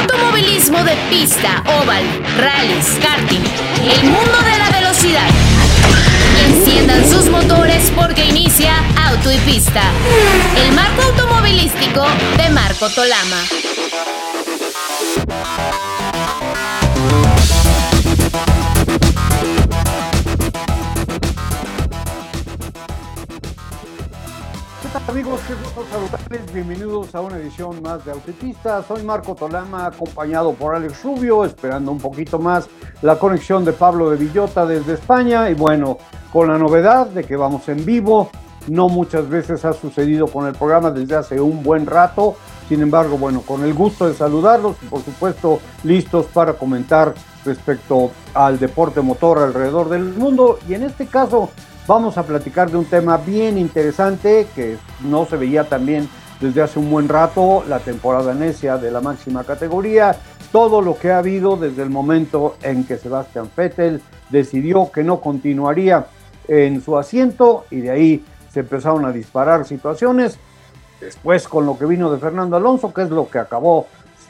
Automovilismo de pista, oval, rallies, karting, el mundo de la velocidad. Enciendan sus motores porque inicia Auto y Pista, el marco automovilístico de Marco Tolama. Amigos? Qué gusto saludarles. Bienvenidos a una edición más de Autopista. Soy Marco Tolama, acompañado por Alex Rubio, esperando un poquito más la conexión de Pablo de Villota desde España. Y bueno, con la novedad de que vamos en vivo. No muchas veces ha sucedido con el programa desde hace un buen rato. Sin embargo, bueno, con el gusto de saludarlos y por supuesto listos para comentar respecto al deporte motor alrededor del mundo. Y en este caso Vamos a platicar de un tema bien interesante que no se veía también desde hace un buen rato, la temporada necia de la máxima categoría, todo lo que ha habido desde el momento en que Sebastián Vettel decidió que no continuaría en su asiento y de ahí se empezaron a disparar situaciones. Después con lo que vino de Fernando Alonso, que es lo que acabó,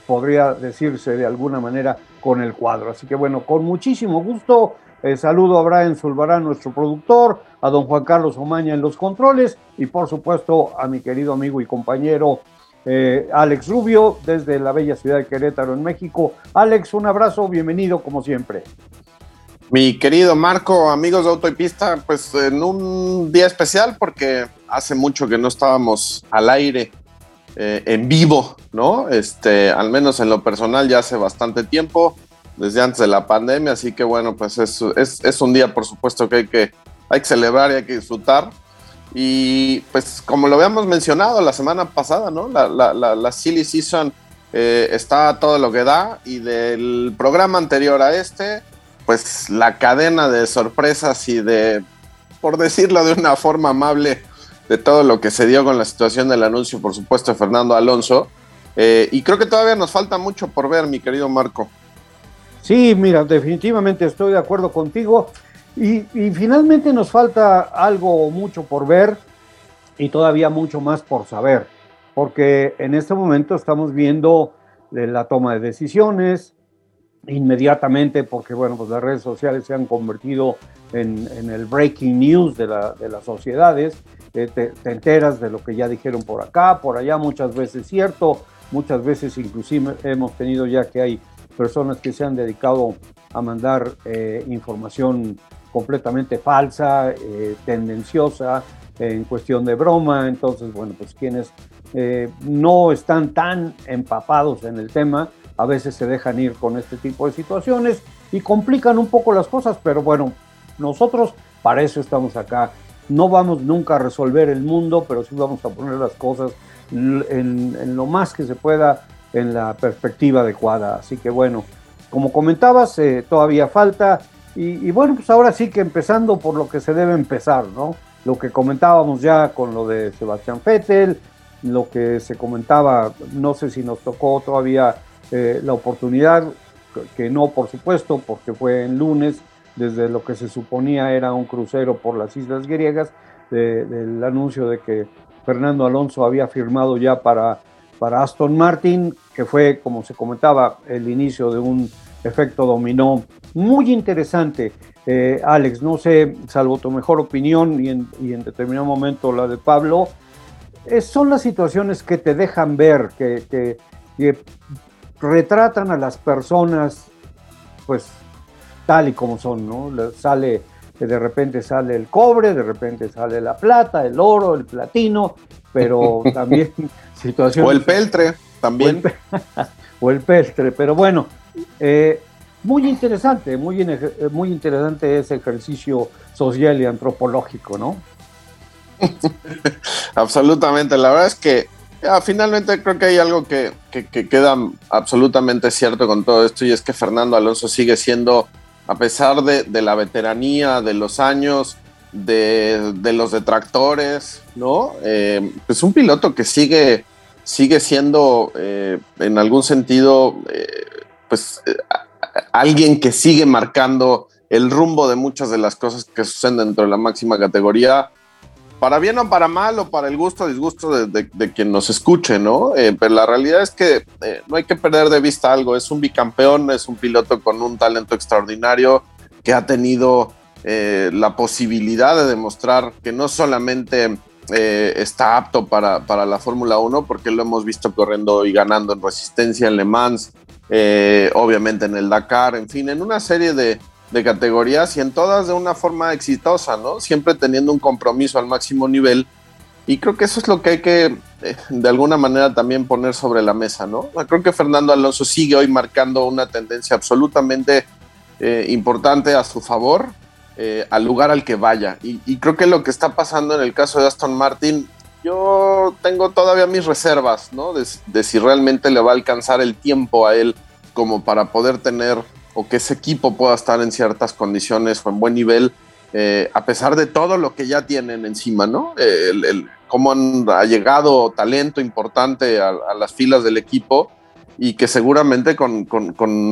podría decirse de alguna manera, con el cuadro. Así que bueno, con muchísimo gusto eh, saludo a Brian Zulbarán, nuestro productor, a don Juan Carlos Omaña en los controles y por supuesto a mi querido amigo y compañero eh, Alex Rubio desde la bella ciudad de Querétaro en México. Alex, un abrazo, bienvenido como siempre. Mi querido Marco, amigos de Auto y Pista, pues en un día especial porque hace mucho que no estábamos al aire eh, en vivo, ¿no? Este, al menos en lo personal ya hace bastante tiempo desde antes de la pandemia, así que bueno, pues es, es, un día por supuesto que hay, que hay que celebrar y hay que disfrutar. Y pues como lo habíamos mencionado la semana pasada, ¿no? La, la, la, Silly Season eh, está todo lo que da y del programa anterior a este, pues la cadena de sorpresas y de, por decirlo de una forma amable, de todo lo que se dio con la situación del anuncio, por supuesto, de Fernando Alonso. Eh, y creo que todavía nos falta mucho por ver, mi querido Marco. Sí, mira, definitivamente estoy de acuerdo contigo. Y, finalmente nos falta algo mucho por ver y todavía mucho más por saber, porque en este momento estamos viendo la toma de decisiones inmediatamente, porque bueno, pues las redes sociales se han convertido en, el breaking news de, las sociedades, eh, te, te, enteras de lo que ya dijeron por acá, por allá, muchas veces cierto, muchas veces inclusive hemos tenido ya que hay personas que se han dedicado a mandar eh, información completamente falsa, eh, tendenciosa, en cuestión de broma. Entonces, bueno, pues quienes eh, no están tan empapados en el tema, a veces se dejan ir con este tipo de situaciones y complican un poco las cosas, pero bueno, nosotros para eso estamos acá. No vamos nunca a resolver el mundo, pero sí vamos a poner las cosas en, en lo más que se pueda en la perspectiva adecuada. Así que bueno, como comentabas, eh, todavía falta. Y, bueno, pues ahora sí que empezando por lo que se debe empezar, ¿no? Lo que comentábamos ya con lo de Sebastián Vettel, lo que se comentaba, no sé si nos tocó todavía eh, la oportunidad, que no, por supuesto, porque fue en lunes, desde lo que se suponía era un crucero por las islas griegas, del anuncio de que Fernando Alonso había firmado ya para para Aston Martin, que fue, como se comentaba, el inicio de un efecto dominó muy interesante. Eh, Alex, no sé, salvo tu mejor opinión y en, determinado momento la de Pablo, son las situaciones que te dejan ver, que, retratan a las personas, pues tal y como son, ¿no? Sale, de repente sale el cobre, de repente sale la plata, el oro, el platino, pero también situaciones... O el peltre, también. O el, peltre, pero bueno, eh, muy interesante, muy, muy interesante ese ejercicio social y antropológico, ¿no? Absolutamente, la verdad es que finalmente creo que hay algo que, queda absolutamente cierto con todo esto y es que Fernando Alonso sigue siendo, a pesar de, de la veteranía, de los años, de, los detractores, ¿no? Eh, es un piloto que sigue, sigue siendo, eh, en algún sentido, eh, pues alguien que sigue marcando el rumbo de muchas de las cosas que suceden dentro de la máxima categoría. para bien o para mal o para el gusto o disgusto de, quien nos escuche, ¿no? Pero la realidad es que no hay que perder de vista algo. Es un bicampeón, es un piloto con un talento extraordinario que ha tenido eh, la posibilidad de demostrar que no solamente está apto para, para la Fórmula 1, porque lo hemos visto corriendo y ganando en resistencia en Le Mans, obviamente en el Dakar, en fin, en una serie de, de categorías y en todas de una forma exitosa, ¿no? Siempre teniendo un compromiso al máximo nivel. Y creo que eso es lo que hay que, eh, de alguna manera, también poner sobre la mesa, ¿no? Creo que Fernando Alonso sigue hoy marcando una tendencia absolutamente eh, importante a su favor, eh, al lugar al que vaya. Y, creo que lo que está pasando en el caso de Aston Martin, yo tengo todavía mis reservas, ¿no? de si realmente le va a alcanzar el tiempo a él como para poder tener o que ese equipo pueda estar en ciertas condiciones o en buen nivel, eh, a pesar de todo lo que ya tienen encima, ¿no? El, cómo han, ha llegado talento importante a, las filas del equipo y que seguramente con,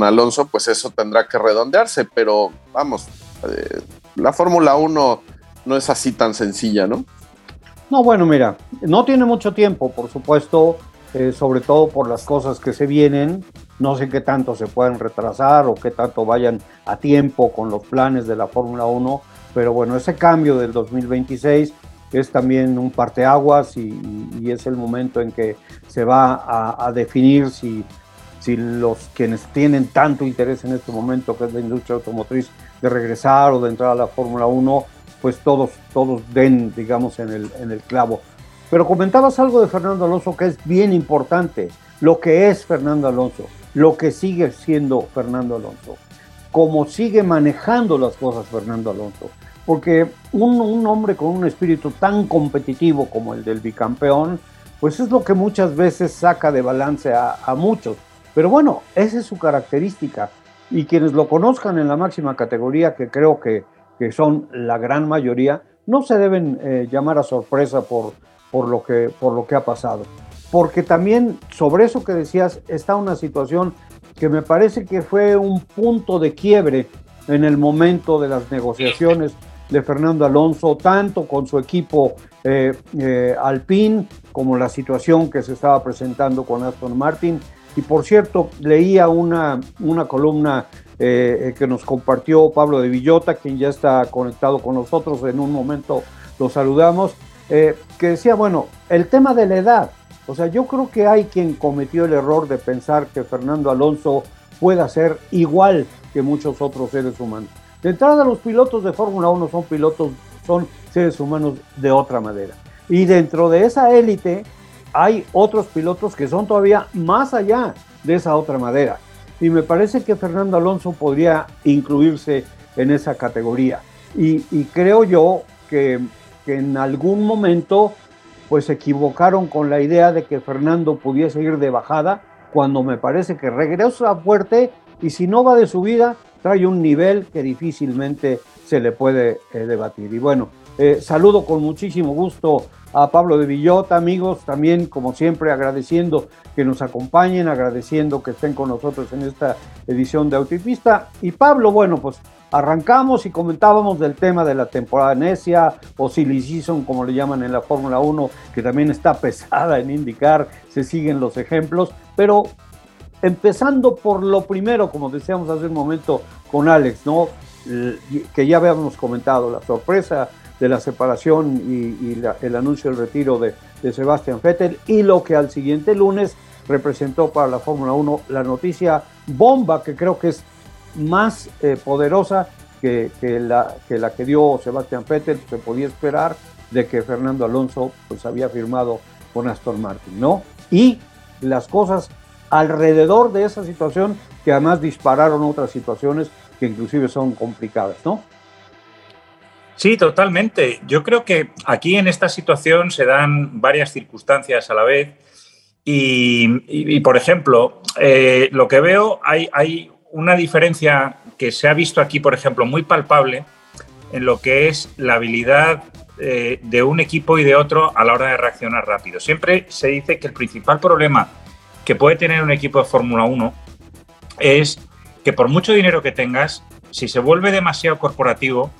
Alonso pues eso tendrá que redondearse, pero vamos, eh, la Fórmula 1 no es así tan sencilla, ¿no? No, bueno, mira, no tiene mucho tiempo, por supuesto, eh, sobre todo por las cosas que se vienen. No sé qué tanto se pueden retrasar o qué tanto vayan a tiempo con los planes de la Fórmula 1, pero bueno, ese cambio del 2026 es también un parteaguas y, y es el momento en que se va a, definir si, si los quienes tienen tanto interés en este momento, que es la industria automotriz, de regresar o de entrar a la Fórmula 1, pues todos, todos den, digamos, en el, en el clavo. Pero comentabas algo de Fernando Alonso que es bien importante, lo que es Fernando Alonso, lo que sigue siendo Fernando Alonso, cómo sigue manejando las cosas Fernando Alonso. Porque un, hombre con un espíritu tan competitivo como el del bicampeón, pues es lo que muchas veces saca de balance a, muchos. Pero bueno, esa es su característica. Y quienes lo conozcan en la máxima categoría, que creo que, son la gran mayoría, no se deben eh, llamar a sorpresa por, por lo que, por lo que ha pasado. Porque también sobre eso que decías está una situación que me parece que fue un punto de quiebre en el momento de las negociaciones de Fernando Alonso, tanto con su equipo eh, eh, Alpine como la situación que se estaba presentando con Aston Martin. Y por cierto, leía una, una columna eh, que nos compartió Pablo de Villota, quien ya está conectado con nosotros, en un momento lo saludamos, eh, que decía, bueno, el tema de la edad. O sea, yo creo que hay quien cometió el error de pensar que Fernando Alonso pueda ser igual que muchos otros seres humanos. De entrada, los pilotos de Fórmula 1 son pilotos, son seres humanos de otra manera. Y dentro de esa élite hay otros pilotos que son todavía más allá de esa otra madera. Y me parece que Fernando Alonso podría incluirse en esa categoría. Y, creo yo que que en algún momento pues se equivocaron con la idea de que Fernando pudiese ir de bajada, cuando me parece que regresa fuerte y si no va de subida, trae un nivel que difícilmente se le puede eh, debatir. Y bueno, eh, saludo con muchísimo gusto a Pablo de Villota, amigos, también como siempre agradeciendo que nos acompañen, agradeciendo que estén con nosotros en esta edición de Autopista. Y Pablo, bueno, pues arrancamos y comentábamos del tema de la temporada necia o silly season, como le llaman en la Fórmula 1, que también está pesada en indicar, se siguen los ejemplos, pero empezando por lo primero, como decíamos hace un momento con Alex, ¿no? que ya habíamos comentado, la sorpresa de la separación y, el anuncio del retiro de, de Sebastian Vettel y lo que al siguiente lunes representó para la Fórmula 1 la noticia bomba que creo que es más eh, poderosa que, la, que la dio Sebastián Vettel, se podía esperar de que Fernando Alonso pues había firmado con Aston Martin, ¿no? Y las cosas alrededor de esa situación que además dispararon otras situaciones que inclusive son complicadas, ¿no? Sí, totalmente. Yo creo que aquí en esta situación se dan varias circunstancias a la vez y, por ejemplo, eh, lo que veo, hay, hay una diferencia que se ha visto aquí, por ejemplo, muy palpable en lo que es la habilidad eh, de un equipo y de otro a la hora de reaccionar rápido. Siempre se dice que el principal problema que puede tener un equipo de Fórmula 1 es que por mucho dinero que tengas, si se vuelve demasiado corporativo,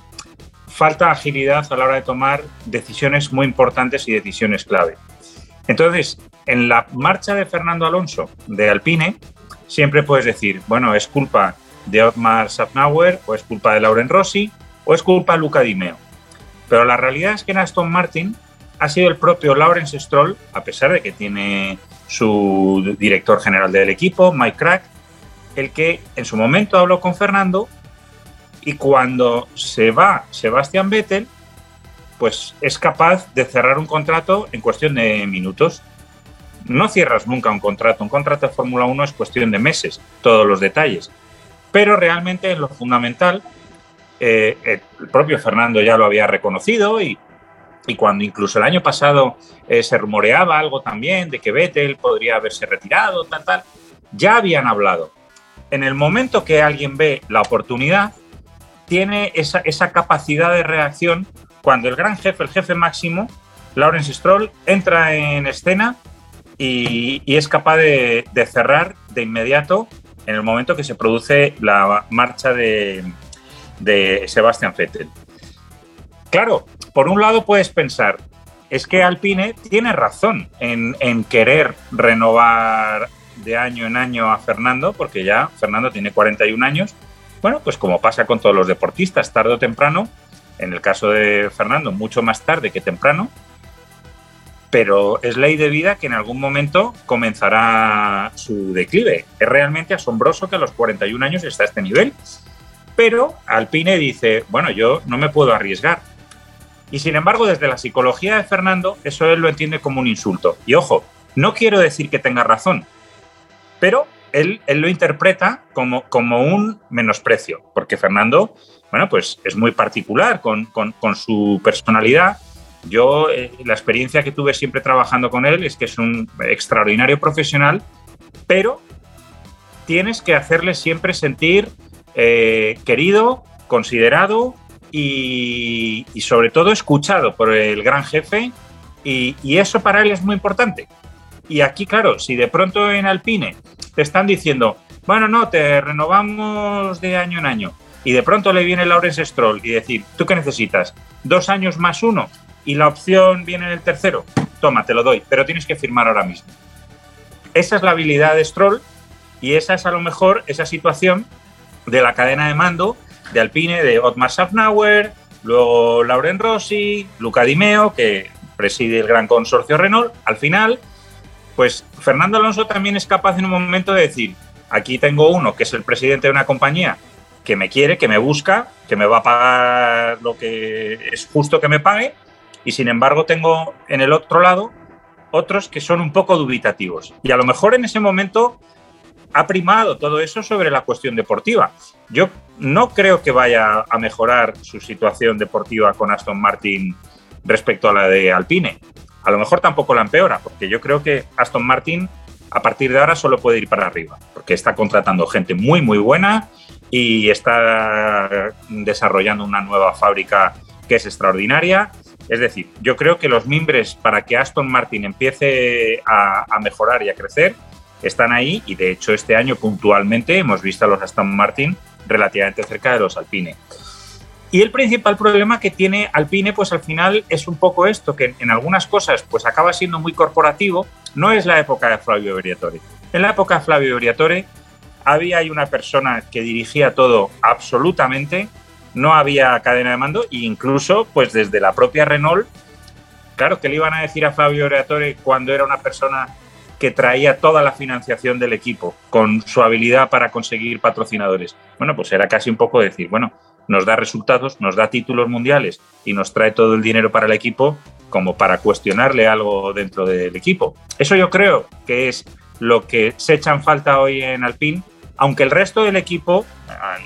falta agilidad a la hora de tomar decisiones muy importantes y decisiones clave. Entonces, en la marcha de Fernando Alonso de Alpine, siempre puedes decir, bueno, es culpa de Otmar Safnauer, o es culpa de Lauren Rossi, o es culpa de Luca Di Meo. Pero la realidad es que en Aston Martin ha sido el propio Lawrence Stroll, a pesar de que tiene su director general del equipo, Mike Crack, el que en su momento habló con Fernando y cuando se va Sebastián Vettel, pues es capaz de cerrar un contrato en cuestión de minutos. No cierras nunca un contrato, un contrato de Fórmula 1 es cuestión de meses, todos los detalles. Pero realmente en lo fundamental, eh, el propio Fernando ya lo había reconocido y, cuando incluso el año pasado eh, se rumoreaba algo también de que Vettel podría haberse retirado, tal, tal, ya habían hablado. En el momento que alguien ve la oportunidad, tiene esa, esa capacidad de reacción cuando el gran jefe, el jefe máximo, Lawrence Stroll, entra en escena y, es capaz de, cerrar de inmediato en el momento que se produce la marcha de, de Sebastian Vettel. Claro, por un lado puedes pensar, es que Alpine tiene razón en, en, querer renovar de año en año a Fernando, porque ya Fernando tiene 41 años. Bueno, pues como pasa con todos los deportistas, tarde o temprano en el caso de Fernando, mucho más tarde que temprano, pero es ley de vida que en algún momento comenzará su declive. Es realmente asombroso que a los 41 años está a este nivel, pero Alpine dice, bueno, yo no me puedo arriesgar. Y sin embargo, desde la psicología de Fernando, eso él lo entiende como un insulto. Y ojo, no quiero decir que tenga razón, pero él, lo interpreta como, un menosprecio, porque Fernando bueno, pues es muy particular con, su personalidad. Yo, eh, la experiencia que tuve siempre trabajando con él es que es un extraordinario profesional, pero tienes que hacerle siempre sentir eh, querido, considerado y, sobre todo escuchado por el gran jefe y, eso para él es muy importante. Y aquí, claro, si de pronto en Alpine te están diciendo, bueno, no, te renovamos de año en año, y de pronto le viene Lawrence Stroll y decir, ¿tú qué necesitas? ¿Dos años más uno? Y la opción viene en el tercero. Toma, te lo doy, pero tienes que firmar ahora mismo. Esa es la habilidad de Stroll y esa es a lo mejor esa situación de la cadena de mando de Alpine, de Otmar Safnauer, luego Lauren Rossi, Luca Di Meo, que preside el gran consorcio Renault. Al final, pues Fernando Alonso también es capaz en un momento de decir, aquí tengo uno que es el presidente de una compañía que me quiere, que me busca, que me va a pagar lo que es justo que me pague, y sin embargo tengo en el otro lado otros que son un poco dubitativos. Y a lo mejor en ese momento ha primado todo eso sobre la cuestión deportiva. Yo no creo que vaya a mejorar su situación deportiva con Aston Martin respecto a la de Alpine. A lo mejor tampoco la empeora, porque yo creo que Aston Martin a partir de ahora solo puede ir para arriba, porque está contratando gente muy, muy buena y está desarrollando una nueva fábrica que es extraordinaria. Es decir, yo creo que los mimbres para que Aston Martin empiece a, mejorar y a crecer están ahí y de hecho este año puntualmente hemos visto a los Aston Martin relativamente cerca de los Alpine. Y el principal problema que tiene Alpine, pues al final es un poco esto, que en algunas cosas pues acaba siendo muy corporativo. No es la época de Flavio Briatore. En la época de Flavio Briatore había una persona que dirigía todo absolutamente, no había cadena de mando e incluso pues desde la propia Renault, claro, que le iban a decir a Fabio Oratore cuando era una persona que traía toda la financiación del equipo con su habilidad para conseguir patrocinadores. Bueno, pues era casi un poco decir, bueno, nos da resultados, nos da títulos mundiales y nos trae todo el dinero para el equipo como para cuestionarle algo dentro del equipo. Eso yo creo que es lo que se echa en falta hoy en Alpine aunque el resto del equipo,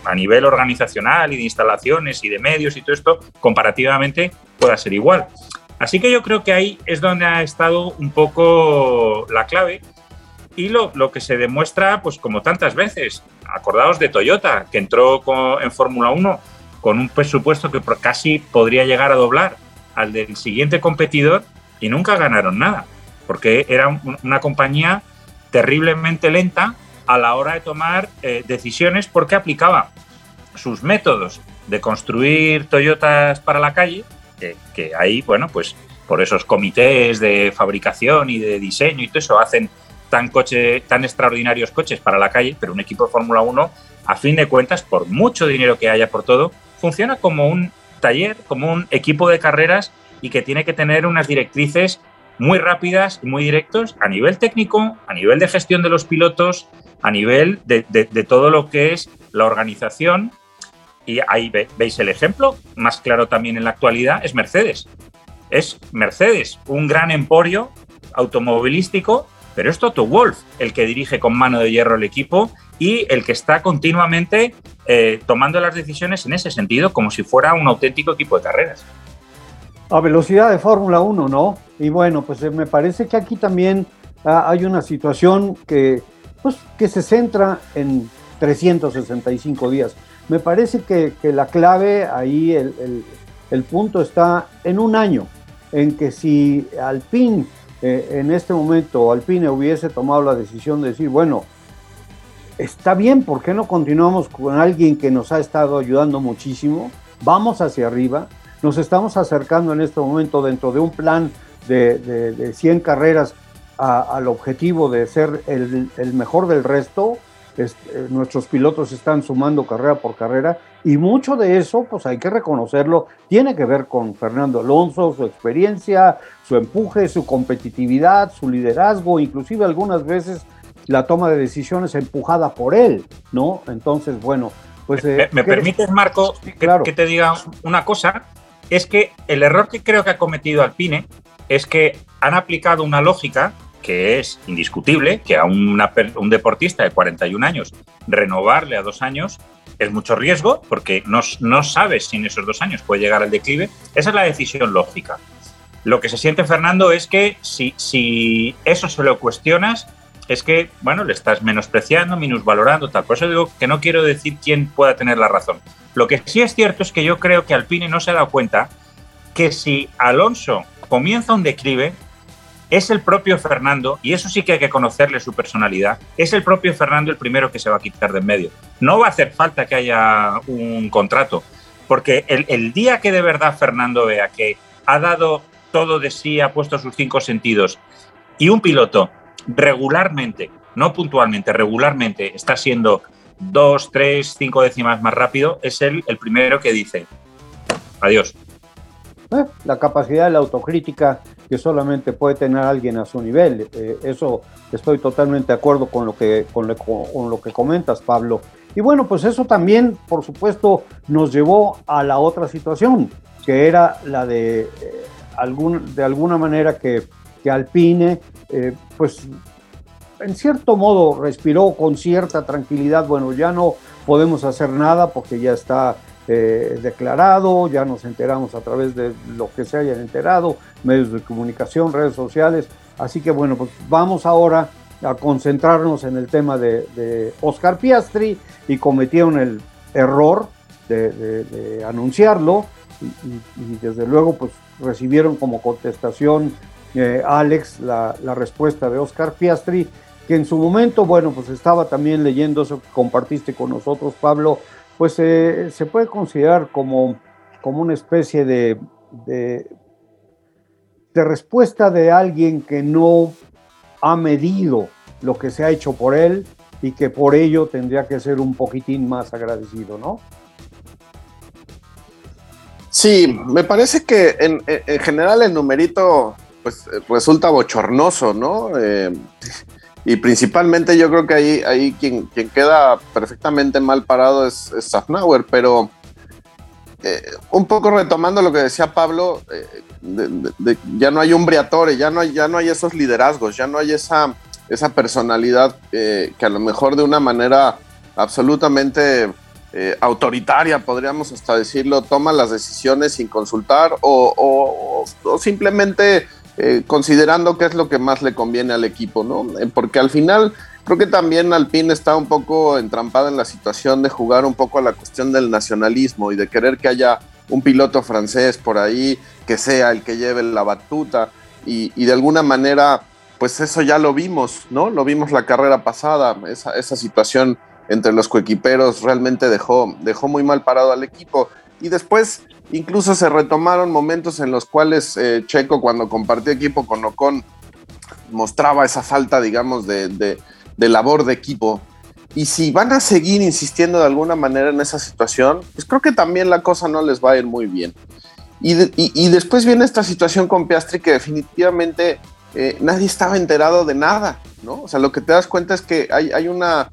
a, nivel organizacional y de instalaciones y de medios y todo esto, comparativamente pueda ser igual. Así que yo creo que ahí es donde ha estado un poco la clave y lo, que se demuestra, pues como tantas veces, acordaos de Toyota, que entró en Fórmula 1 con un presupuesto que casi podría llegar a doblar al del siguiente competidor y nunca ganaron nada, porque era una compañía terriblemente lenta a la hora de tomar eh, decisiones porque aplicaba sus métodos de construir Toyotas para la calle, que, ahí, bueno, pues por esos comités de fabricación y de diseño y todo eso hacen tan, coche, tan extraordinarios coches para la calle, pero un equipo de Fórmula 1, a fin de cuentas, por mucho dinero que haya por todo, funciona como un taller, como un equipo de carreras y que tiene que tener unas directrices muy rápidas y muy directos a nivel técnico, a nivel de gestión de los pilotos, a nivel de, todo lo que es la organización. Y ahí veis el ejemplo, más claro también en la actualidad, es Mercedes. Es Mercedes, un gran emporio automovilístico, pero es Toto Wolf el que dirige con mano de hierro el equipo y el que está continuamente eh, tomando las decisiones en ese sentido, como si fuera un auténtico equipo de carreras. A velocidad de Fórmula 1, ¿no? Y bueno, pues eh, me parece que aquí también ah, hay una situación que, pues, que se centra en 365 días. Me parece que, la clave ahí, el, punto está en un año, en que si Alpine eh, en este momento Alpine hubiese tomado la decisión de decir, bueno, está bien, ¿por qué no continuamos con alguien que nos ha estado ayudando muchísimo? Vamos hacia arriba, nos estamos acercando en este momento dentro de un plan de, 100 carreras al objetivo de ser el, mejor del resto. Eh, nuestros pilotos están sumando carrera por carrera y mucho de eso, pues hay que reconocerlo, tiene que ver con Fernando Alonso, su experiencia, su empuje, su competitividad, su liderazgo, inclusive algunas veces la toma de decisiones empujada por él, ¿no? Entonces, bueno, pues... ¿Me, eh, permites, Marco, que, te diga una cosa? Es que el error que creo que ha cometido Alpine es que han aplicado una lógica que es indiscutible, que a un deportista de 41 años renovarle a dos años es mucho riesgo porque no, no sabes si en esos dos años puede llegar al declive. Esa es la decisión lógica. Lo que se siente Fernando es que si, si eso se lo cuestionas, es que, bueno, le estás menospreciando, minusvalorando, tal. Por eso digo que no quiero decir quién pueda tener la razón. Lo que sí es cierto es que yo creo que Alpine no se ha dado cuenta que si Alonso comienza un declive, es el propio Fernando, y eso sí que hay que conocerle su personalidad, es el propio Fernando el primero que se va a quitar de en medio. No va a hacer falta que haya un contrato, porque el, el día que de verdad Fernando vea que ha dado todo de sí, ha puesto sus cinco sentidos, y un piloto regularmente, no puntualmente, regularmente está siendo dos, tres, cinco décimas más rápido, es él el primero que dice, adiós. Eh, la capacidad de la autocrítica que solamente puede tener alguien a su nivel. Eh, eso estoy totalmente de acuerdo con lo, que, con, lo, que comentas, Pablo. Y bueno, pues eso también, por supuesto, nos llevó a la otra situación, que era la de, eh, algún, de alguna manera que, que Alpine, pues en cierto modo respiró con cierta tranquilidad, bueno, ya no podemos hacer nada porque ya está eh, declarado, ya nos enteramos a través de lo que se hayan enterado, medios de comunicación, redes sociales. Así que bueno, pues vamos ahora a concentrarnos en el tema de, Oscar Piastri y cometieron el error de, anunciarlo y, desde luego pues recibieron como contestación eh, Alex la, respuesta de Oscar Piastri, que en su momento, bueno, pues estaba también leyendo eso que compartiste con nosotros, Pablo, pues eh, se puede considerar como, como una especie de, de, respuesta de alguien que no ha medido lo que se ha hecho por él y que por ello tendría que ser un poquitín más agradecido, ¿no? Sí, me parece que en, general el numerito pues resulta bochornoso, ¿no? Eh, y principalmente yo creo que ahí, ahí quien, quien queda perfectamente mal parado es, es pero eh, un poco retomando lo que decía Pablo, eh, ya no hay un Briatore, ya no hay, ya no hay esos liderazgos, ya no hay esa, esa personalidad eh, que a lo mejor de una manera absolutamente autoritaria, podríamos hasta decirlo, toma las decisiones sin consultar o, o simplemente eh, considerando qué es lo que más le conviene al equipo, ¿no? Eh, porque al final creo que también Alpine está un poco entrampada en la situación de jugar un poco a la cuestión del nacionalismo y de querer que haya un piloto francés por ahí que sea el que lleve la batuta y, de alguna manera pues eso ya lo vimos, ¿no? Lo vimos la carrera pasada, esa, esa situación entre los coequiperos realmente dejó, dejó muy mal parado al equipo. Y después incluso se retomaron momentos en los cuales eh, Checo cuando compartió equipo con Ocon mostraba esa falta, digamos, de, de labor de equipo. Y si van a seguir insistiendo de alguna manera en esa situación, pues creo que también la cosa no les va a ir muy bien. Y, después viene esta situación con Piastri que definitivamente eh, nadie estaba enterado de nada, ¿no? O sea, lo que te das cuenta es que hay, hay una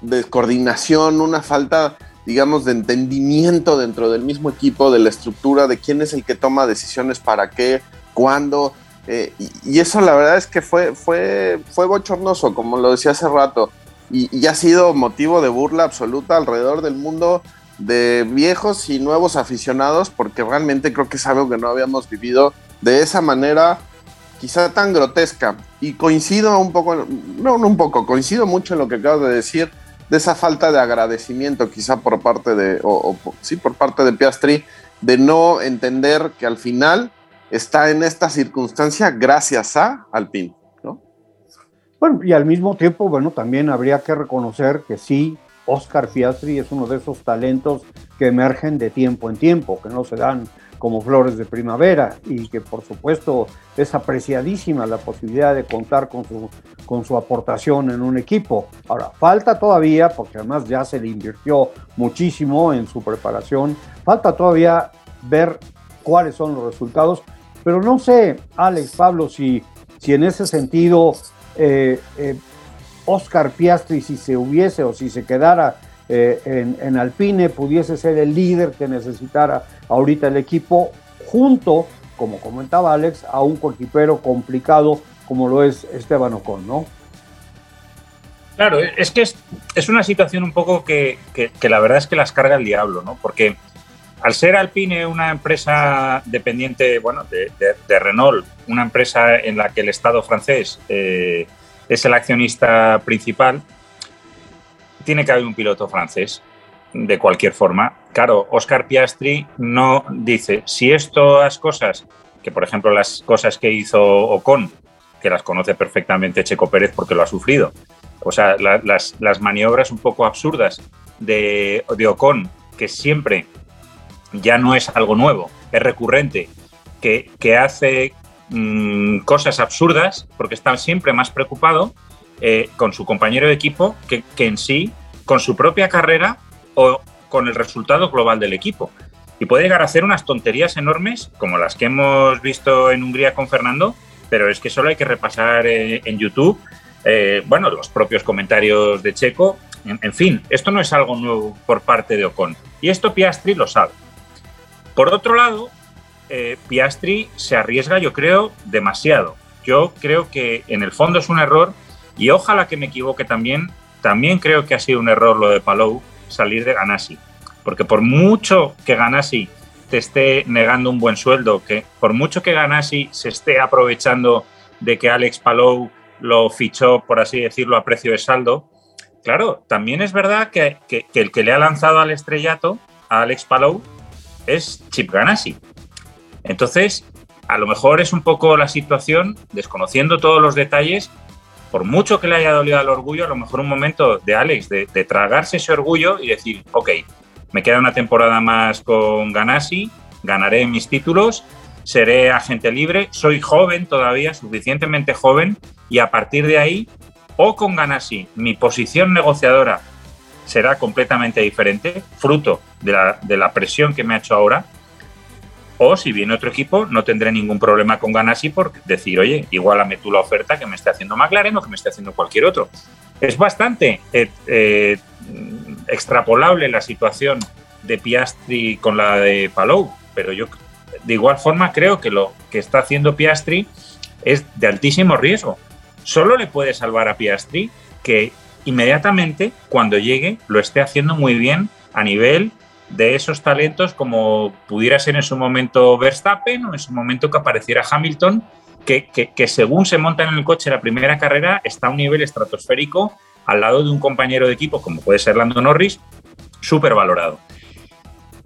descoordinación, una falta, digamos, de entendimiento dentro del mismo equipo, de la estructura, de quién es el que toma decisiones para qué, cuándo. Eh, y, eso la verdad es que fue, fue, fue bochornoso, como lo decía hace rato, y, y ha sido motivo de burla absoluta alrededor del mundo de viejos y nuevos aficionados, porque realmente creo que es algo que no habíamos vivido de esa manera, quizá tan grotesca. Y coincido un poco, no, no un poco, coincido mucho en lo que acabo de decir, de esa falta de agradecimiento quizá por parte de, o, sí, por parte de Piastri, de no entender que al final está en esta circunstancia gracias a Alpine, ¿no? Bueno, y al mismo tiempo, bueno, también habría que reconocer que sí, Oscar Piastri es uno de esos talentos que emergen de tiempo en tiempo, que no se dan como flores de primavera y que por supuesto es apreciadísima la posibilidad de contar con su, con su aportación en un equipo. Ahora, falta todavía, porque además ya se le invirtió muchísimo en su preparación, falta todavía ver cuáles son los resultados, pero no sé, Alex, Pablo, si, si en ese sentido eh, eh, Oscar Piastri, si se hubiese o si se quedara eh, en, Alpine, pudiese ser el líder que necesitara ahorita el equipo, junto, como comentaba Alex, a un coequipero complicado como lo es Esteban Ocon, ¿no? Claro, es que es, una situación un poco que, la verdad es que las carga el diablo, ¿no? Porque al ser Alpine una empresa dependiente, bueno, de, Renault, una empresa en la que el Estado francés eh, es el accionista principal, tiene que haber un piloto francés de cualquier forma. Claro, Oscar Piastri no dice, si estas cosas, que por ejemplo las cosas que hizo Ocon, que las conoce perfectamente Checo Pérez porque lo ha sufrido, o sea, las, maniobras un poco absurdas de, de Ocon, que siempre ya no es algo nuevo, es recurrente, que, que hace Mm, cosas absurdas porque está siempre más preocupado eh, con su compañero de equipo que, en sí, con su propia carrera o con el resultado global del equipo. Y puede llegar a hacer unas tonterías enormes como las que hemos visto en Hungría con Fernando, pero es que solo hay que repasar eh, en YouTube, eh, bueno, los propios comentarios de Checo. en, fin, esto no es algo nuevo por parte de Ocon. Y esto Piastri lo sabe. Por otro lado, Piastri se arriesga, yo creo, demasiado. Yo creo que en el fondo es un error y ojalá que me equivoque también. También creo que ha sido un error lo de Palou salir de Ganassi. Porque por mucho que Ganassi te esté negando un buen sueldo, que por mucho que Ganassi se esté aprovechando de que Alex Palou lo fichó, por así decirlo, a precio de saldo, claro, también es verdad que, que el que le ha lanzado al estrellato, a Alex Palou, es Chip Ganassi. Entonces, a lo mejor es un poco la situación, desconociendo todos los detalles, por mucho que le haya dolido al orgullo, a lo mejor un momento de Alex de, tragarse ese orgullo y decir, ok, me queda una temporada más con Ganassi, ganaré mis títulos, seré agente libre, soy joven todavía, suficientemente joven, y a partir de ahí, o con Ganassi, mi posición negociadora será completamente diferente, fruto de la, de la presión que me ha hecho ahora, o si viene otro equipo, no tendré ningún problema con Ganassi por decir, oye, igualame tú la oferta que me esté haciendo McLaren o que me esté haciendo cualquier otro. Es bastante eh, eh, extrapolable la situación de Piastri con la de Palou, pero yo de igual forma creo que lo que está haciendo Piastri es de altísimo riesgo. Solo le puede salvar a Piastri que inmediatamente cuando llegue lo esté haciendo muy bien a nivel de esos talentos como pudiera ser en su momento Verstappen o en su momento que apareciera Hamilton, que, que, según se monta en el coche la primera carrera está a un nivel estratosférico al lado de un compañero de equipo como puede ser Lando Norris, súper valorado.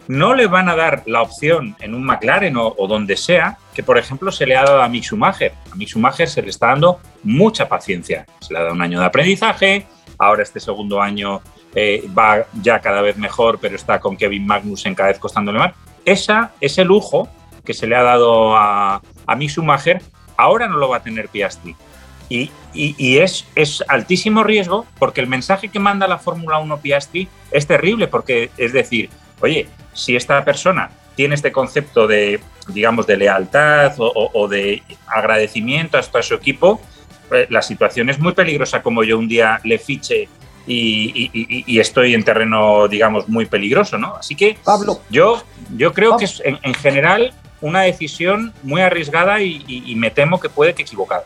No le van a dar la opción en un McLaren o, donde sea que, por ejemplo, se le ha dado a Mick Schumacher. A Mick Schumacher se le está dando mucha paciencia. Se le ha dado un año de aprendizaje, ahora este segundo año eh, va ya cada vez mejor, pero está con Kevin Magnussen cada vez costándole más. Esa, ese lujo que se le ha dado a, a Mick Schumacher, ahora no lo va a tener Piastri. Y, y, es, es, altísimo riesgo porque el mensaje que manda la Fórmula 1 Piastri es terrible, porque es decir, oye, si esta persona tiene este concepto de, digamos, de lealtad o, de agradecimiento a su equipo, eh, la situación es muy peligrosa como yo un día le fiche y, estoy en terreno, digamos, muy peligroso, ¿no? Así que Pablo, yo, yo creo que es en, general una decisión muy arriesgada y, me temo que puede que equivocada.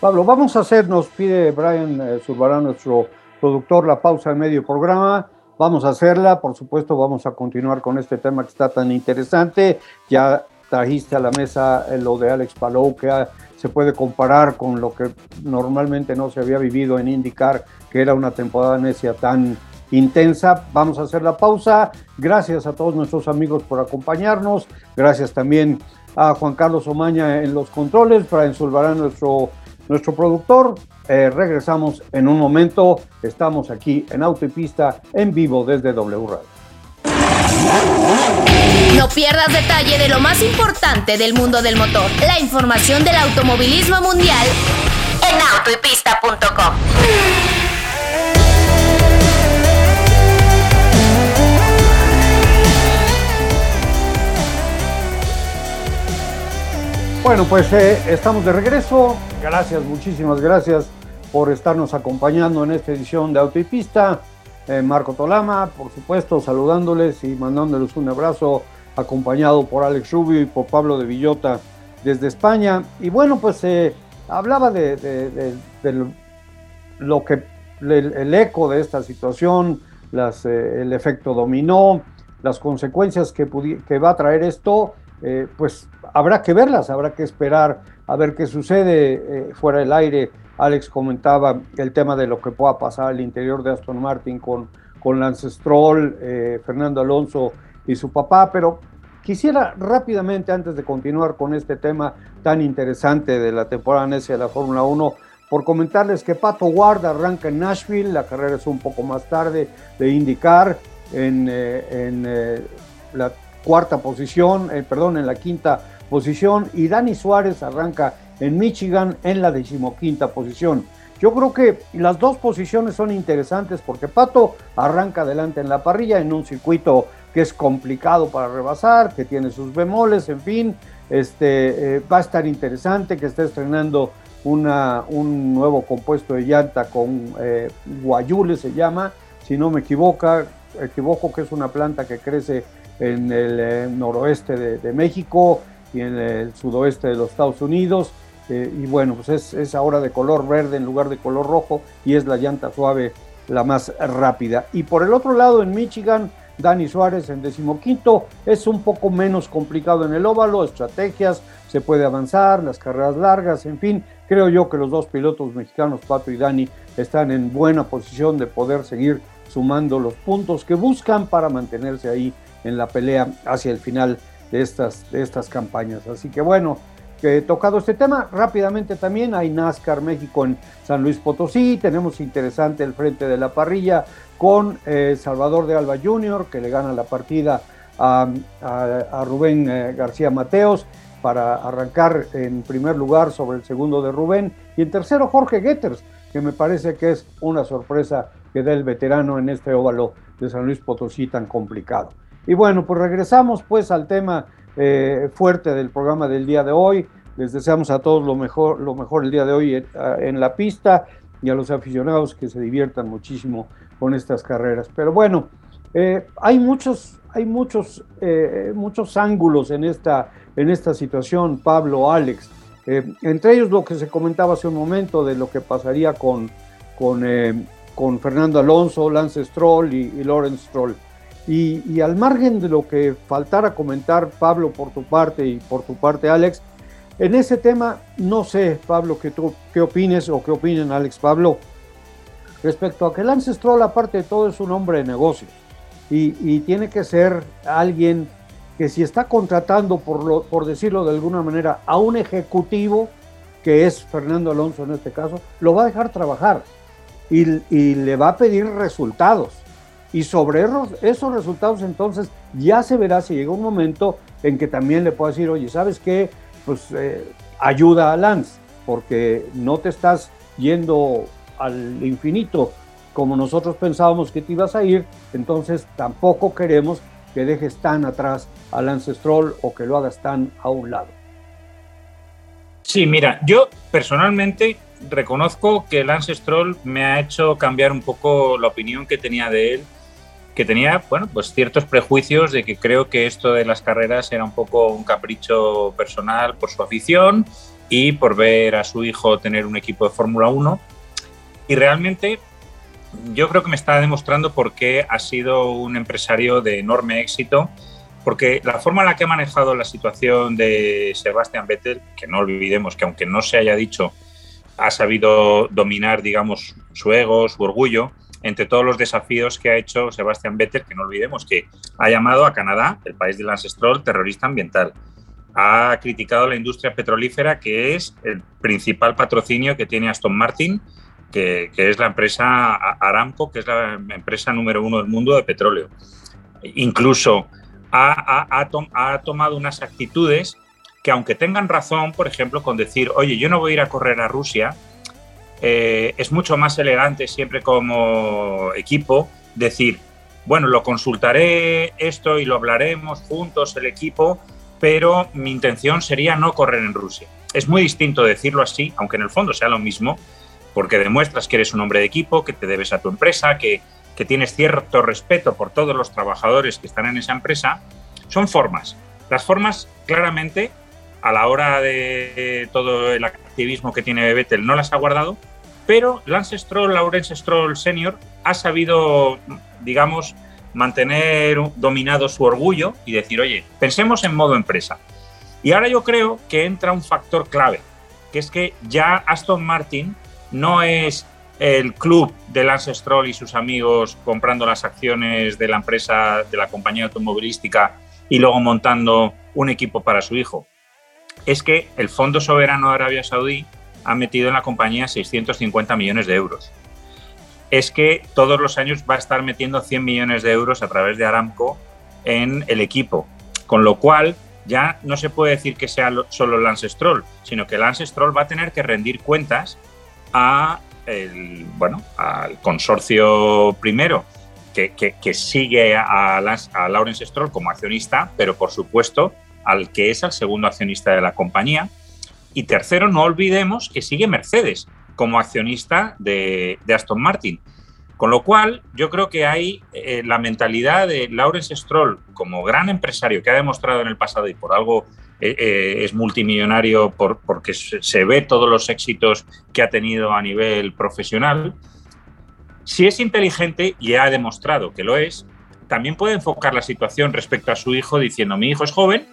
Pablo, vamos a hacer, nos pide Brian eh, Zurbarán, nuestro productor, la pausa en medio programa. Vamos a hacerla, por supuesto, vamos a continuar con este tema que está tan interesante. Ya trajiste a la mesa eh, lo de Alex Palou, que se puede comparar con lo que normalmente no se había vivido en indicar que era una temporada necia tan intensa. Vamos a hacer la pausa. Gracias a todos nuestros amigos por acompañarnos. Gracias también a Juan Carlos Omaña en los controles, para Zulbarán, nuestro, nuestro productor. Eh, regresamos en un momento. Estamos aquí en Auto y Pista en vivo desde W Radio. No pierdas detalle de lo más importante del mundo del motor. La información del automovilismo mundial en autoypista.com. Bueno, pues eh, estamos de regreso. Gracias, muchísimas gracias por estarnos acompañando en esta edición de Auto y Pista. Eh, Marco Tolama, por supuesto, saludándoles y mandándoles un abrazo, acompañado por Alex Rubio y por Pablo de Villota desde España. Y bueno, pues eh, hablaba de, lo que el, eco de esta situación, las, el efecto dominó, las consecuencias que, va a traer esto eh, pues habrá que verlas, habrá que esperar a ver qué sucede eh, fuera del aire. Alex comentaba el tema de lo que pueda pasar al interior de Aston Martin con, con Lance Stroll, eh, Fernando Alonso y su papá, pero quisiera rápidamente, antes de continuar con este tema tan interesante de la temporada necia de la Fórmula 1, por comentarles que Pato Ward arranca en Nashville, la carrera es un poco más tarde de indicar en, en la cuarta posición, eh, perdón, en la quinta posición y Dani Suárez arranca en Michigan en la decimoquinta posición. Yo creo que las dos posiciones son interesantes porque Pato arranca adelante en la parrilla en un circuito que es complicado para rebasar, que tiene sus bemoles, en fin, este, eh, va a estar interesante que esté estrenando una, un nuevo compuesto de llanta con eh, guayule se llama, si no me equivoco, equivoco que es una planta que crece en el eh, noroeste de, México y en el sudoeste de los Estados Unidos. Eh, y bueno, pues es, es, ahora de color verde en lugar de color rojo y es la llanta suave la más rápida. Y por el otro lado, en Michigan, Dani Suárez en decimoquinto, es un poco menos complicado en el óvalo, estrategias, se puede avanzar, las carreras largas, en fin, creo yo que los dos pilotos mexicanos, Pato y Dani, están en buena posición de poder seguir sumando los puntos que buscan para mantenerse ahí en la pelea hacia el final de estas, de estas campañas. Así que bueno, que tocado este tema, rápidamente también hay NASCAR México en San Luis Potosí, tenemos interesante el frente de la parrilla con eh, Salvador de Alba Jr., que le gana la partida a, Rubén eh, García Mateos para arrancar en primer lugar sobre el segundo de Rubén, y en tercero Jorge Getters, que me parece que es una sorpresa que da el veterano en este óvalo de San Luis Potosí tan complicado. Y bueno, pues regresamos pues al tema eh, fuerte del programa del día de hoy. Les deseamos a todos lo mejor, lo mejor el día de hoy en, la pista y a los aficionados que se diviertan muchísimo con estas carreras. Pero bueno, eh, hay muchos, hay muchos, eh, muchos ángulos en esta, en esta situación, Pablo, Alex. entre ellos lo que se comentaba hace un momento de lo que pasaría con, con, con Fernando Alonso, Lance Stroll y, y Lawrence Stroll. Y, al margen de lo que faltara comentar, Pablo, por tu parte y por tu parte, Alex, en ese tema, no sé, Pablo, que qué opines o qué opinen, Alex, Pablo, respecto a que Lance Stroll, aparte de todo, es un hombre de negocios y, tiene que ser alguien que si está contratando, por, por decirlo de alguna manera, a un ejecutivo, que es Fernando Alonso en este caso, lo va a dejar trabajar y, le va a pedir resultados. Y sobre esos, resultados entonces ya se verá si llega un momento en que también le pueda decir, oye, ¿sabes qué? Pues eh, ayuda a Lance, porque no te estás yendo al infinito como nosotros pensábamos que te ibas a ir, entonces tampoco queremos que dejes tan atrás a Lance Stroll o que lo hagas tan a un lado. Sí, mira, yo personalmente reconozco que Lance Stroll me ha hecho cambiar un poco la opinión que tenía de él, que tenía, bueno, pues ciertos prejuicios de que creo que esto de las carreras era un poco un capricho personal por su afición y por ver a su hijo tener un equipo de Fórmula 1. Y realmente yo creo que me está demostrando por qué ha sido un empresario de enorme éxito porque la forma en la que ha manejado la situación de Sebastian Vettel, que no olvidemos que aunque no se haya dicho, ha sabido dominar, digamos, su ego, su orgullo, entre todos los desafíos que ha hecho Sebastian Vettel, que no olvidemos que ha llamado a Canadá, el país de Lance Stroll, terrorista ambiental. Ha criticado la industria petrolífera, que es el principal patrocinio que tiene Aston Martin, que, que es la empresa Aramco, que es la empresa número uno del mundo de petróleo. Incluso ha, tomado unas actitudes que aunque tengan razón, por ejemplo, con decir, oye, yo no voy a ir a correr a Rusia, eh, es mucho más elegante siempre como equipo decir, bueno, lo consultaré esto y lo hablaremos juntos el equipo, pero mi intención sería no correr en Rusia. Es muy distinto decirlo así, aunque en el fondo sea lo mismo, porque demuestras que eres un hombre de equipo, que te debes a tu empresa, que, que tienes cierto respeto por todos los trabajadores que están en esa empresa, son formas. Las formas, claramente, a la hora de todo el activismo que tiene Vettel, no las ha guardado, pero Lance Stroll, Lawrence Stroll Senior, ha sabido, digamos, mantener dominado su orgullo y decir, oye, pensemos en modo empresa. Y ahora yo creo que entra un factor clave, que es que ya Aston Martin no es el club de Lance Stroll y sus amigos comprando las acciones de la empresa, de la compañía automovilística y luego montando un equipo para su hijo. Es que el Fondo Soberano de Arabia Saudí ha metido en la compañía 650 millones de euros. Es que todos los años va a estar metiendo 100 millones de euros a través de Aramco en el equipo. Con lo cual, ya no se puede decir que sea solo Lance Stroll, sino que Lance Stroll va a tener que rendir cuentas a el, bueno, al consorcio primero, que, sigue a, las, a Lawrence Stroll como accionista, pero por supuesto al que es el segundo accionista de la compañía. Y tercero, no olvidemos que sigue Mercedes como accionista de, Aston Martin. Con lo cual, yo creo que hay eh, la mentalidad de Lawrence Stroll como gran empresario que ha demostrado en el pasado y por algo eh, eh, es multimillonario por, porque se ve todos los éxitos que ha tenido a nivel profesional. Si es inteligente, y ha demostrado que lo es, también puede enfocar la situación respecto a su hijo diciendo, mi hijo es joven,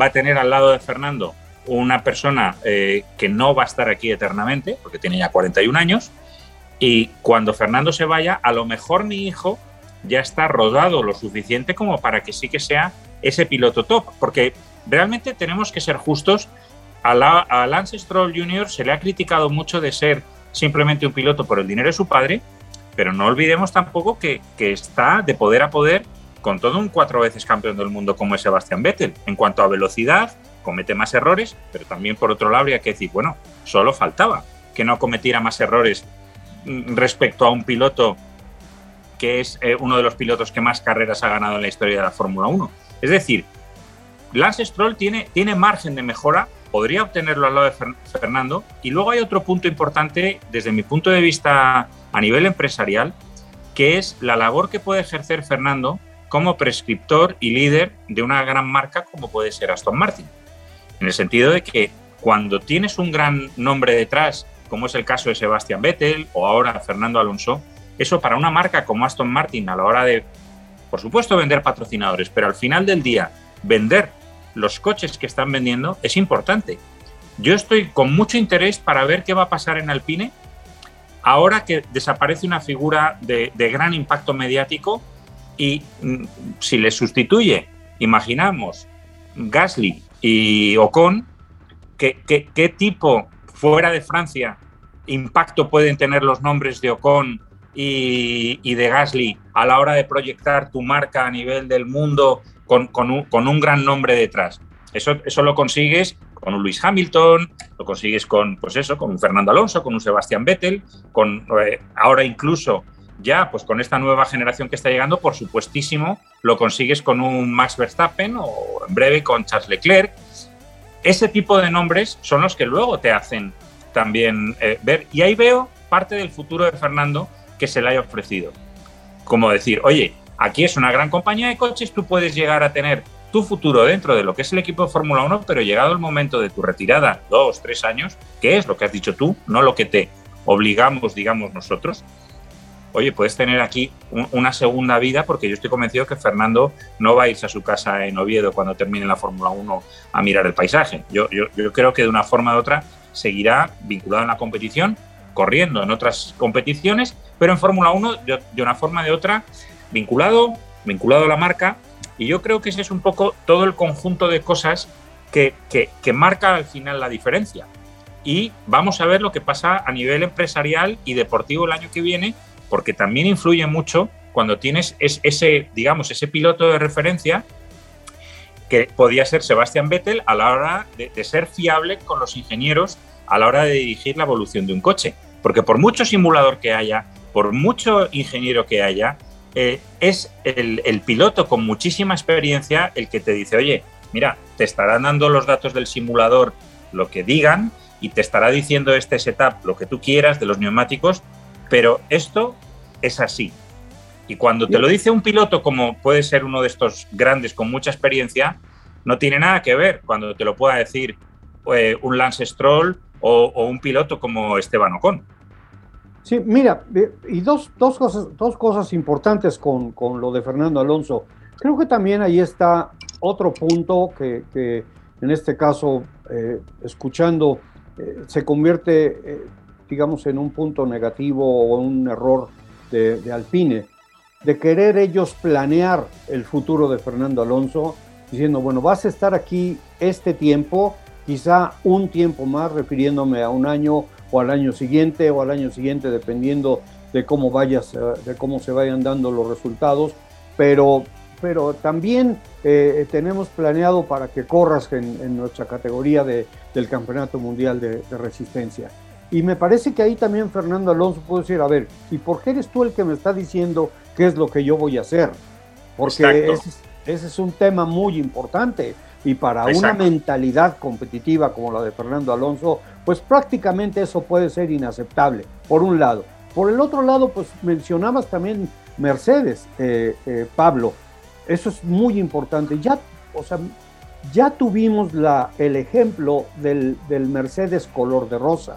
va a tener al lado de Fernando una persona eh, que no va a estar aquí eternamente, porque tiene ya 41 años, y cuando Fernando se vaya, a lo mejor mi hijo ya está rodado lo suficiente como para que sí que sea ese piloto top, porque realmente tenemos que ser justos. A, Lance Stroll Jr. se le ha criticado mucho de ser simplemente un piloto por el dinero de su padre, pero no olvidemos tampoco que, está de poder a poder con todo un cuatro veces campeón del mundo como es Sebastian Vettel. En cuanto a velocidad, comete más errores, pero también por otro lado habría que decir, bueno, solo faltaba que no cometiera más errores mm, respecto a un piloto que es eh, uno de los pilotos que más carreras ha ganado en la historia de la Fórmula 1. Es decir, Lance Stroll tiene, tiene margen de mejora, podría obtenerlo al lado de Fernando. Y luego hay otro punto importante desde mi punto de vista a nivel empresarial, que es la labor que puede ejercer Fernando como prescriptor y líder de una gran marca como puede ser Aston Martin. En el sentido de que cuando tienes un gran nombre detrás, como es el caso de Sebastian Vettel o ahora Fernando Alonso, eso para una marca como Aston Martin a la hora de, por supuesto, vender patrocinadores, pero al final del día, vender los coches que están vendiendo es importante. Yo estoy con mucho interés para ver qué va a pasar en Alpine ahora que desaparece una figura de, gran impacto mediático y mm, si le sustituye, imaginamos, Gasly y Ocon, ¿qué, qué, tipo fuera de Francia impacto pueden tener los nombres de Ocon y, de Gasly a la hora de proyectar tu marca a nivel del mundo con, un, gran nombre detrás. Eso, eso lo consigues con un Luis Hamilton, lo consigues con, pues eso, con un Fernando Alonso, con un Sebastián Vettel, con eh, ahora incluso ya, pues con esta nueva generación que está llegando, por supuestísimo, lo consigues con un Max Verstappen o en breve con Charles Leclerc. Ese tipo de nombres son los que luego te hacen también eh, ver. Y ahí veo parte del futuro de Fernando que se le haya ofrecido. Como decir, oye, aquí es una gran compañía de coches, tú puedes llegar a tener tu futuro dentro de lo que es el equipo de Fórmula 1, pero llegado el momento de tu retirada, dos, tres años, que es lo que has dicho tú, no lo que te obligamos, digamos, nosotros, oye, puedes tener aquí una segunda vida porque yo estoy convencido que Fernando no va a irse a su casa en Oviedo cuando termine la Fórmula 1 a mirar el paisaje. Yo, yo, creo que de una forma u otra seguirá vinculado en la competición, corriendo en otras competiciones, pero en Fórmula 1 de, una forma de otra vinculado, vinculado a la marca. Y yo creo que ese es un poco todo el conjunto de cosas que, que, que marca al final la diferencia. Y vamos a ver lo que pasa a nivel empresarial y deportivo el año que viene porque también influye mucho cuando tienes ese, digamos, ese piloto de referencia que podía ser Sebastián Vettel a la hora de, ser fiable con los ingenieros a la hora de dirigir la evolución de un coche. Porque por mucho simulador que haya, por mucho ingeniero que haya, eh, es el, el, piloto con muchísima experiencia el que te dice, oye, mira, te estarán dando los datos del simulador lo que digan y te estará diciendo este setup lo que tú quieras de los neumáticos, pero esto es así. Y cuando te lo dice un piloto como puede ser uno de estos grandes con mucha experiencia, no tiene nada que ver cuando te lo pueda decir eh, un Lance Stroll o, un piloto como Esteban Ocon. Sí, mira, y dos, dos, cosas, dos cosas importantes con, con, lo de Fernando Alonso. Creo que también ahí está otro punto que, que en este caso, eh, escuchando, eh, se convierte digamos, en un punto negativo o un error de, Alpine, de querer ellos planear el futuro de Fernando Alonso, diciendo, bueno, vas a estar aquí este tiempo, quizá un tiempo más, refiriéndome a un año o al año siguiente o al año siguiente, dependiendo de cómo vayas, eh, de cómo se vayan dando los resultados, pero, pero también eh, tenemos planeado para que corras en, nuestra categoría de, del Campeonato Mundial de Resistencia. Y me parece que ahí también Fernando Alonso puede decir, a ver, ¿y por qué eres tú el que me está diciendo qué es lo que yo voy a hacer? Porque ese, es un tema muy importante. Y para una mentalidad competitiva como la de Fernando Alonso, pues prácticamente eso puede ser inaceptable, por un lado. Por el otro lado, pues mencionabas también Mercedes, eh, eh, Pablo. Eso es muy importante. Ya, o sea, ya tuvimos la, el ejemplo del, del Mercedes color de rosa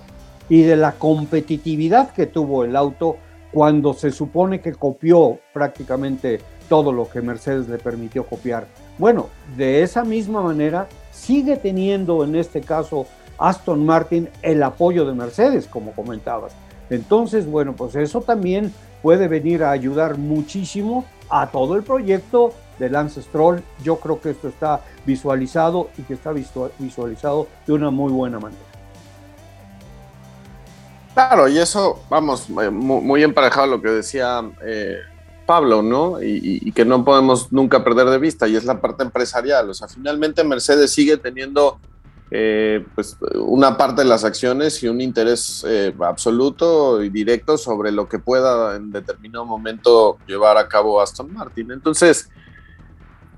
y de la competitividad que tuvo el auto cuando se supone que copió prácticamente todo lo que Mercedes le permitió copiar. Bueno, de esa misma manera sigue teniendo en este caso Aston Martin el apoyo de Mercedes, como comentabas. Entonces, bueno, pues eso también puede venir a ayudar muchísimo a todo el proyecto de Lance Stroll. Yo creo que esto está visualizado y que está visualizado de una muy buena manera. Claro, y eso, vamos, eh, muy, emparejado a lo que decía eh, Pablo, ¿no? Y, que no podemos nunca perder de vista, y es la parte empresarial. O sea, finalmente Mercedes sigue teniendo eh, pues, una parte de las acciones y un interés absoluto y directo sobre lo que pueda en determinado momento llevar a cabo Aston Martin. Entonces,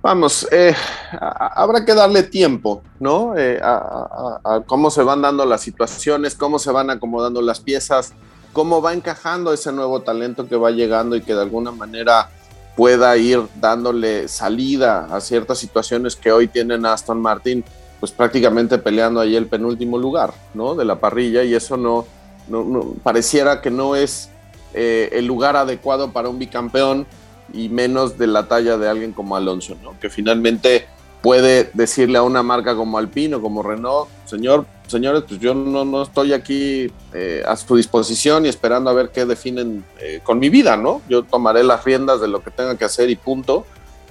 Vamos, eh, habrá que darle tiempo, ¿no? Eh, a, cómo se van dando las situaciones, cómo se van acomodando las piezas, cómo va encajando ese nuevo talento que va llegando y que de alguna manera pueda ir dándole salida a ciertas situaciones que hoy tienen a Aston Martin, pues prácticamente peleando ahí el penúltimo lugar, ¿no? De la parrilla y eso no, no, pareciera que no es eh, el lugar adecuado para un bicampeón y menos de la talla de alguien como Alonso, ¿no? Que finalmente puede decirle a una marca como Alpine o como Renault, señor, señores, pues yo no, no estoy aquí eh, a su disposición y esperando a ver qué definen eh, con mi vida, ¿no? Yo tomaré las riendas de lo que tenga que hacer y punto.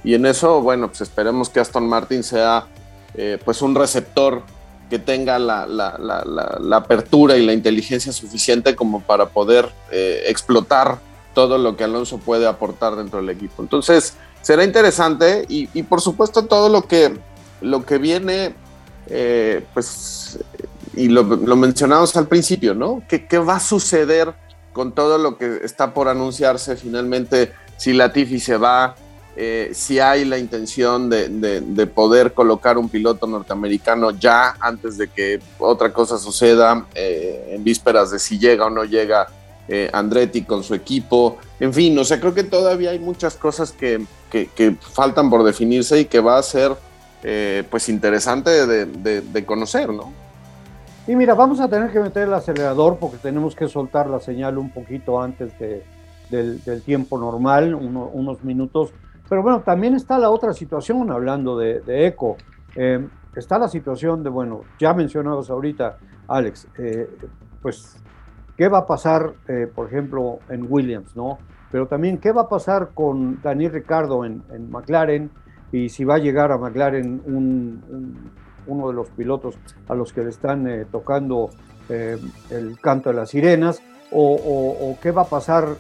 Y en eso, bueno, pues esperemos que Aston Martin sea eh, pues un receptor que tenga la, apertura y la inteligencia suficiente como para poder eh, explotar todo lo que Alonso puede aportar dentro del equipo. Entonces, será interesante y, por supuesto todo lo que, lo que viene, eh, pues, y lo, mencionamos al principio, ¿no? ¿Qué, ¿Qué va a suceder con todo lo que está por anunciarse finalmente? Si Latifi se va, eh, si hay la intención de, poder colocar un piloto norteamericano ya antes de que otra cosa suceda, eh, en vísperas de si llega o no llega eh, Andretti con su equipo. En fin, o sea, creo que todavía hay muchas cosas que, faltan por definirse y que va a ser pues interesante de, conocer, ¿no? Y mira, vamos a tener que meter el acelerador porque tenemos que soltar la señal un poquito antes del, tiempo normal, unos minutos pero bueno, también está la otra situación, hablando de, ECO. Eh, está la situación de, bueno, ya mencionados ahorita, Alex, eh, pues, ¿qué va a pasar, eh, por ejemplo, en Williams, ¿no? Pero también, ¿qué va a pasar con Daniel Ricardo en, McLaren? Y si va a llegar a McLaren uno de los pilotos a los que le están tocando el canto de las sirenas, o, qué va a pasar,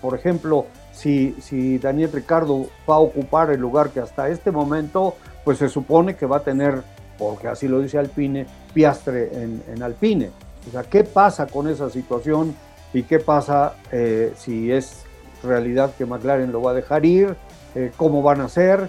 por ejemplo, si, Daniel Ricardo va a ocupar el lugar que hasta este momento, pues se supone que va a tener, porque así lo dice Alpine, Piastre en, Alpine. O sea, ¿qué pasa con esa situación y qué pasa eh, si es realidad que McLaren lo va a dejar ir? Eh, ¿Cómo van a ser?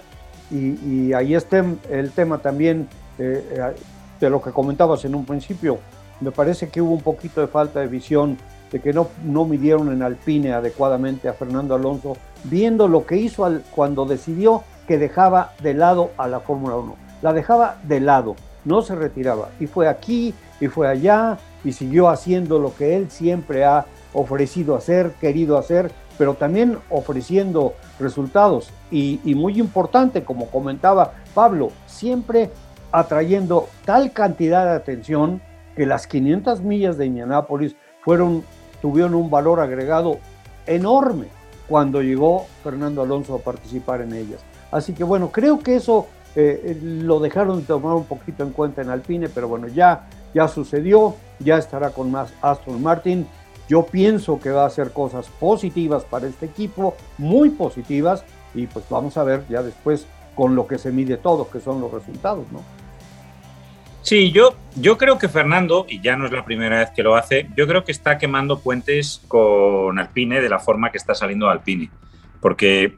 Y, ahí está el tema también eh, de lo que comentabas en un principio. Me parece que hubo un poquito de falta de visión de que no, no midieron en Alpine adecuadamente a Fernando Alonso, viendo lo que hizo al, cuando decidió que dejaba de lado a la Fórmula 1. La dejaba de lado, no se retiraba. Y fue aquí y fue allá y siguió haciendo lo que él siempre ha ofrecido hacer, querido hacer, pero también ofreciendo resultados. Y, muy importante, como comentaba Pablo, siempre atrayendo tal cantidad de atención que las 500 millas de Indianápolis fueron tuvieron un valor agregado enorme cuando llegó Fernando Alonso a participar en ellas. Así que bueno, creo que eso eh, lo dejaron de tomar un poquito en cuenta en Alpine, pero bueno, ya, ya sucedió, ya estará con más Aston Martin. Yo pienso que va a hacer cosas positivas para este equipo, muy positivas, y pues vamos a ver ya después con lo que se mide todo, que son los resultados, ¿no? Sí, yo, yo creo que Fernando, y ya no es la primera vez que lo hace, yo creo que está quemando puentes con Alpine de la forma que está saliendo Alpine. Porque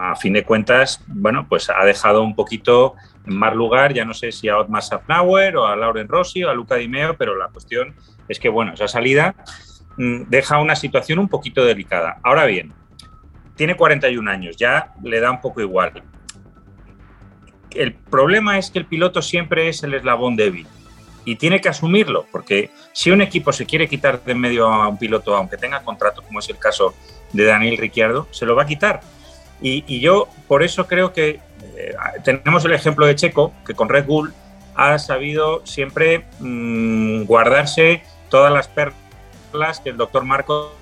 a fin de cuentas, bueno, pues ha dejado un poquito en más lugar, ya no sé si a Otmar Safnauer o a Lauren Rossi o a Luca Di Meo, pero la cuestión es que, bueno, esa salida mm, deja una situación un poquito delicada. Ahora bien, tiene 41 años, ya le da un poco igual el problema es que el piloto siempre es el eslabón débil y tiene que asumirlo, porque si un equipo se quiere quitar de medio a un piloto, aunque tenga contrato, como es el caso de Daniel Ricciardo, se lo va a quitar. Y, yo por eso creo que eh, tenemos el ejemplo de Checo, que con Red Bull ha sabido siempre mm, guardarse todas las perlas que el doctor Marco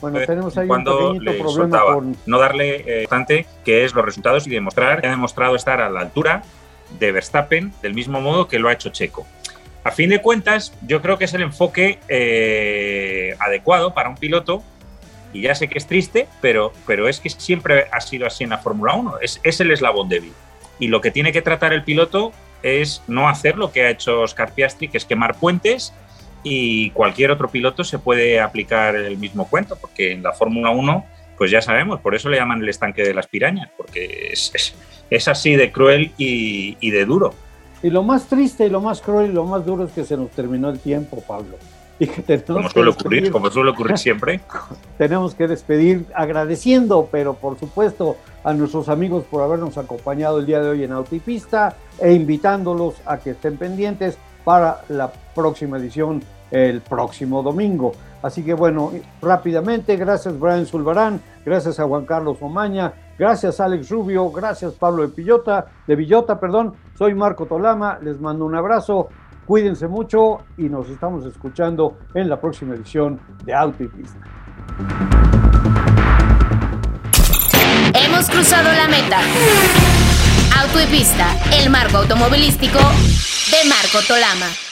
Bueno, tenemos ahí cuando un pequeñito problema con... No darle bastante, eh, que es los resultados y demostrar que ha demostrado estar a la altura de Verstappen del mismo modo que lo ha hecho Checo. A fin de cuentas, yo creo que es el enfoque eh, adecuado para un piloto y ya sé que es triste, pero, pero es que siempre ha sido así en la Fórmula 1, es, es el eslabón débil. Y lo que tiene que tratar el piloto es no hacer lo que ha hecho Oscar Piastri, que es quemar puentes y cualquier otro piloto se puede aplicar el mismo cuento, porque en la Fórmula 1, pues ya sabemos, por eso le llaman el estanque de las pirañas, porque es, es, así de cruel y, y, de duro. Y lo más triste y lo más cruel y lo más duro es que se nos terminó el tiempo, Pablo. Y que como, suele ocurrir, como suele ocurrir siempre. tenemos que despedir agradeciendo, pero por supuesto, a nuestros amigos por habernos acompañado el día de hoy en Autopista e invitándolos a que estén pendientes para la próxima edición el próximo domingo. Así que bueno, rápidamente, gracias Brian Zulbarán, gracias a Juan Carlos Omaña, gracias Alex Rubio, gracias Pablo de Pillota, de Villota, perdón, soy Marco Tolama, les mando un abrazo, cuídense mucho y nos estamos escuchando en la próxima edición de Auto y Pista. hemos cruzado la meta. Auto y pista, el marco automovilístico de Marco Tolama.